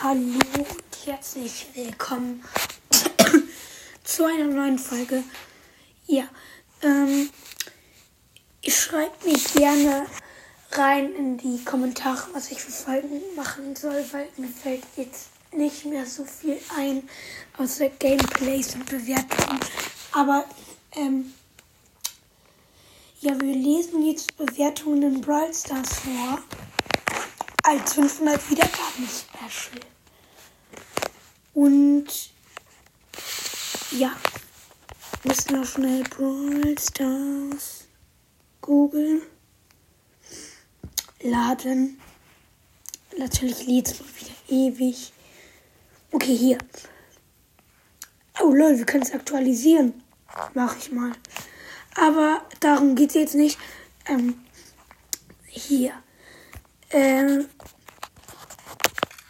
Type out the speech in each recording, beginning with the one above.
Hallo und herzlich willkommen zu einer neuen Folge. Ja, ähm, ich schreibt mir gerne rein in die Kommentare, was ich für Folgen machen soll, weil mir fällt jetzt nicht mehr so viel ein, außer Gameplays und Bewertungen. Aber, ähm, ja, wir lesen jetzt Bewertungen in Brawl Stars vor als 500 Wiedergaben Special. Und ja, müssen noch schnell Brawl Stars googeln. Laden. Natürlich lädt es mal wieder ewig. Okay, hier. Oh lol, wir können es aktualisieren. Mach ich mal. Aber darum geht es jetzt nicht. Ähm, hier. Ähm,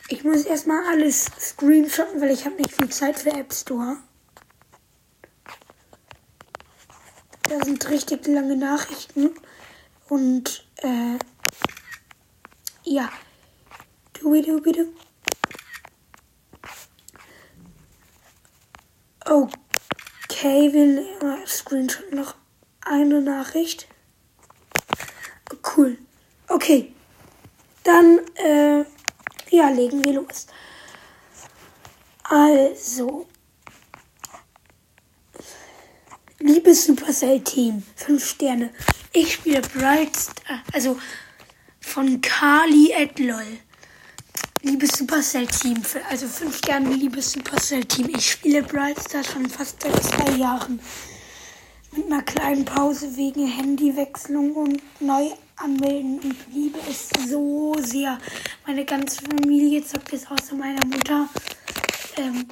ich muss erstmal alles screenshotten, weil ich habe nicht viel Zeit für App Store. Da sind richtig lange Nachrichten. Und, äh, ja. Du, du, du. Okay, wir screenshotten noch eine Nachricht. Cool. Okay. Dann, äh, ja, legen wir los. Also. Liebes Supercell-Team, 5 Sterne. Ich spiele Bright Star, also von Kali at LOL. Liebes Supercell-Team, also 5 Sterne, liebes Supercell-Team. Ich spiele Bright Star schon fast seit zwei Jahren. Mit einer kleinen Pause wegen Handywechslung und neu anmelden. Ich liebe es so sehr. Meine ganze Familie zockt es außer meiner Mutter. Ähm,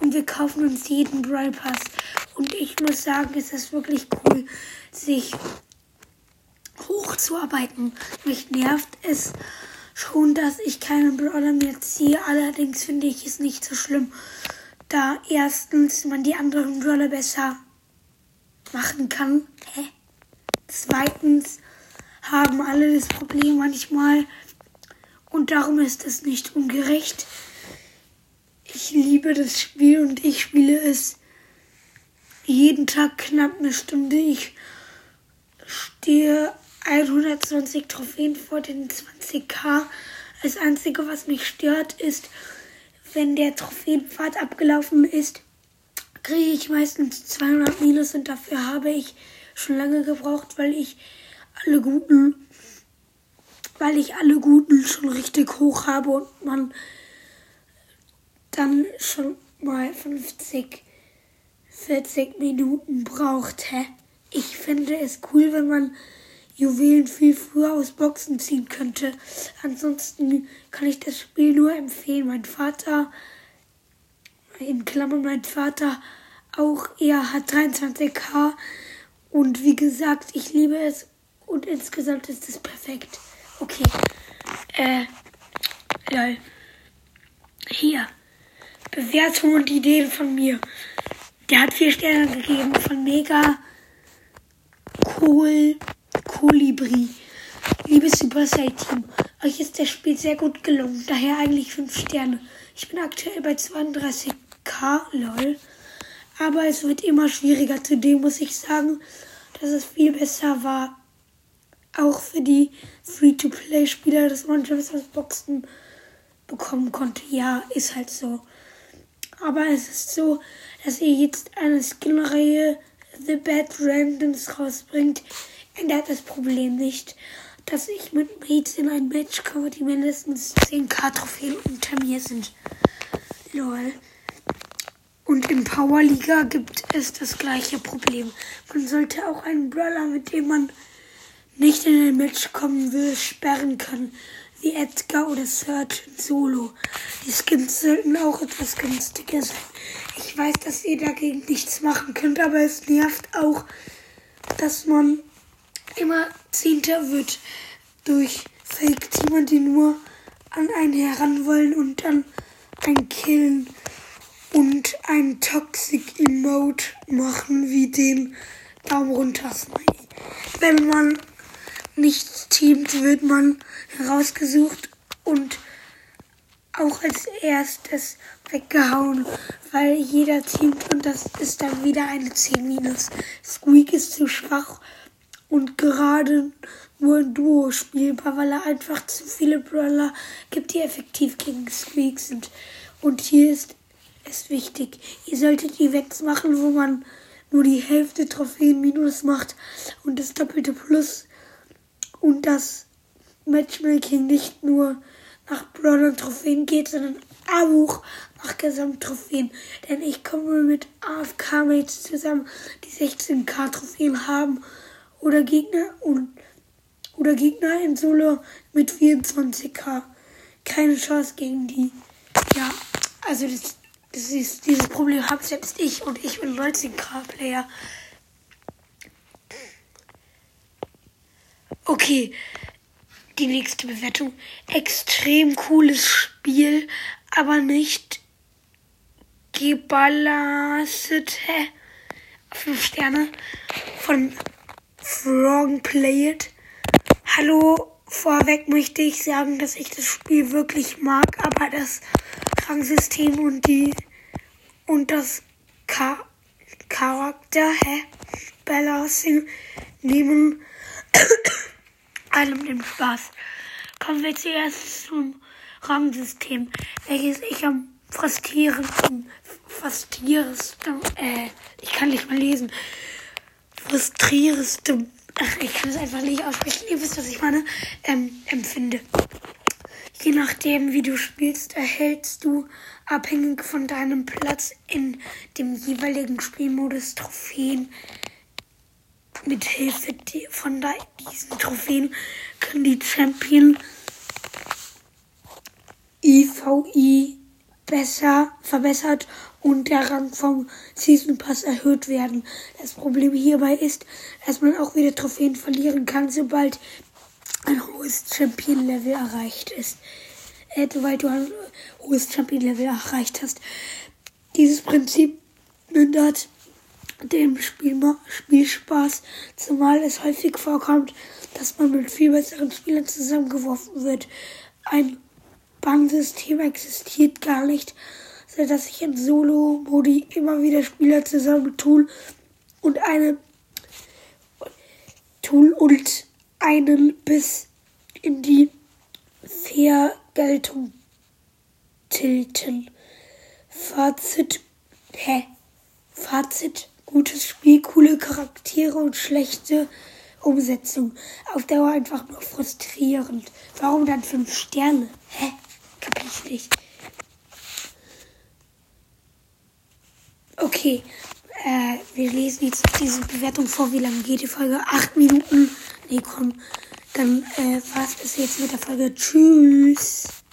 und wir kaufen uns jeden Brawl Pass. Und ich muss sagen, es ist wirklich cool, sich hochzuarbeiten. Mich nervt es schon, dass ich keinen Brawler mehr ziehe. Allerdings finde ich es nicht so schlimm, da erstens man die anderen Brawler besser machen kann. Hä? Zweitens haben alle das Problem manchmal und darum ist es nicht ungerecht. Ich liebe das Spiel und ich spiele es jeden Tag knapp eine Stunde. Ich stehe 120 Trophäen vor den 20k. Das Einzige, was mich stört, ist, wenn der Trophäenpfad abgelaufen ist, kriege ich meistens 200 Minus und dafür habe ich schon lange gebraucht, weil ich alle guten, weil ich alle guten schon richtig hoch habe und man dann schon mal 50, 40 Minuten braucht. Hä? Ich finde es cool, wenn man Juwelen viel früher aus Boxen ziehen könnte. Ansonsten kann ich das Spiel nur empfehlen. Mein Vater, in Klammern mein Vater, auch er hat 23k. Und wie gesagt, ich liebe es und insgesamt ist es perfekt. Okay. Äh, lol. Hier. Bewertungen und Ideen von mir. Der hat vier Sterne gegeben von Mega Cool Kolibri. Liebes Supercell-Team, euch ist das Spiel sehr gut gelungen, daher eigentlich 5 Sterne. Ich bin aktuell bei 32k, lol. Aber es wird immer schwieriger. Zudem muss ich sagen, dass es viel besser war, auch für die Free-to-Play-Spieler, dass man Gems aus Boxen bekommen konnte. Ja, ist halt so. Aber es ist so, dass ihr jetzt eine Skin-Reihe The Bad Randoms rausbringt, ändert das Problem nicht, dass ich mit Mates in ein Match komme, die mindestens 10k Trophäen unter mir sind. Lol. Und in Power Liga gibt es das gleiche Problem. Man sollte auch einen Brawler, mit dem man nicht in ein Match kommen will, sperren können, wie Edgar oder in Solo. Die Skins sollten auch etwas günstiger sein. Ich weiß, dass ihr dagegen nichts machen könnt, aber es nervt auch, dass man immer Zehnter wird durch Fake-Teamer, die nur an einen heran wollen und dann ein killen und ein Toxic Emote machen wie den Daumen runter Smiley. Wenn man nicht teamt, wird man herausgesucht und auch als erstes weggehauen, weil jeder teamt und das ist dann wieder eine 10 minus. Squeak ist zu schwach und gerade nur ein Duo spielbar, weil er einfach zu viele Brawler gibt, die effektiv gegen Squeak sind. Und hier ist es wichtig, ihr solltet Events machen, wo man nur die Hälfte Trophäen minus macht und das doppelte Plus und das Matchmaking nicht nur nach Brawler Trophäen geht, sondern auch nach Gesamttrophäen. Denn ich komme mit AFK-Mates zusammen, die 16k Trophäen haben oder Gegner und oder Gegner in Solo mit 24k. Keine Chance gegen die. Ja, also das, das ist, dieses Problem habe selbst ich und ich bin 19k Player. Okay, die nächste Bewertung. Extrem cooles Spiel, aber nicht gebalanced. Fünf Sterne von Frog Play It. Hallo, vorweg möchte ich sagen, dass ich das Spiel wirklich mag, aber das Rangsystem und die und das Ka Charakter, hä? Balancing nehmen allem den Spaß. Kommen wir zuerst zum Rangsystem, welches ich am frustrierendsten, frustrierendsten, äh, ich kann nicht mal lesen, frustrierendsten, ach, ich kann es einfach nicht aussprechen, ihr wisst, was ich meine, ähm, empfinde. Je nachdem, wie du spielst, erhältst du abhängig von deinem Platz in dem jeweiligen Spielmodus Trophäen mit Hilfe von diesen Trophäen können die Champion IVI besser verbessert und der Rang vom Season Pass erhöht werden. Das Problem hierbei ist, dass man auch wieder Trophäen verlieren kann, sobald ein hohes Champion Level erreicht ist. Äh, sobald du ein hohes Champion Level erreicht hast. Dieses Prinzip mindert dem Spiel Spielspaß, zumal es häufig vorkommt, dass man mit viel besseren Spielern zusammengeworfen wird. Ein Bangsystem existiert gar nicht, sodass sich in Solo-Modi immer wieder Spieler zusammentun und eine tun und einen bis in die Vergeltung tilten. Fazit. Hä? Fazit gutes Spiel, coole Charaktere und schlechte Umsetzung. Auf Dauer einfach nur frustrierend. Warum dann fünf Sterne? Hä? Kapier ich nicht. Okay, äh, wir lesen jetzt diese Bewertung vor. Wie lange geht die Folge? Acht Minuten. Nee, komm. Dann äh, war es bis jetzt mit der Folge. Tschüss.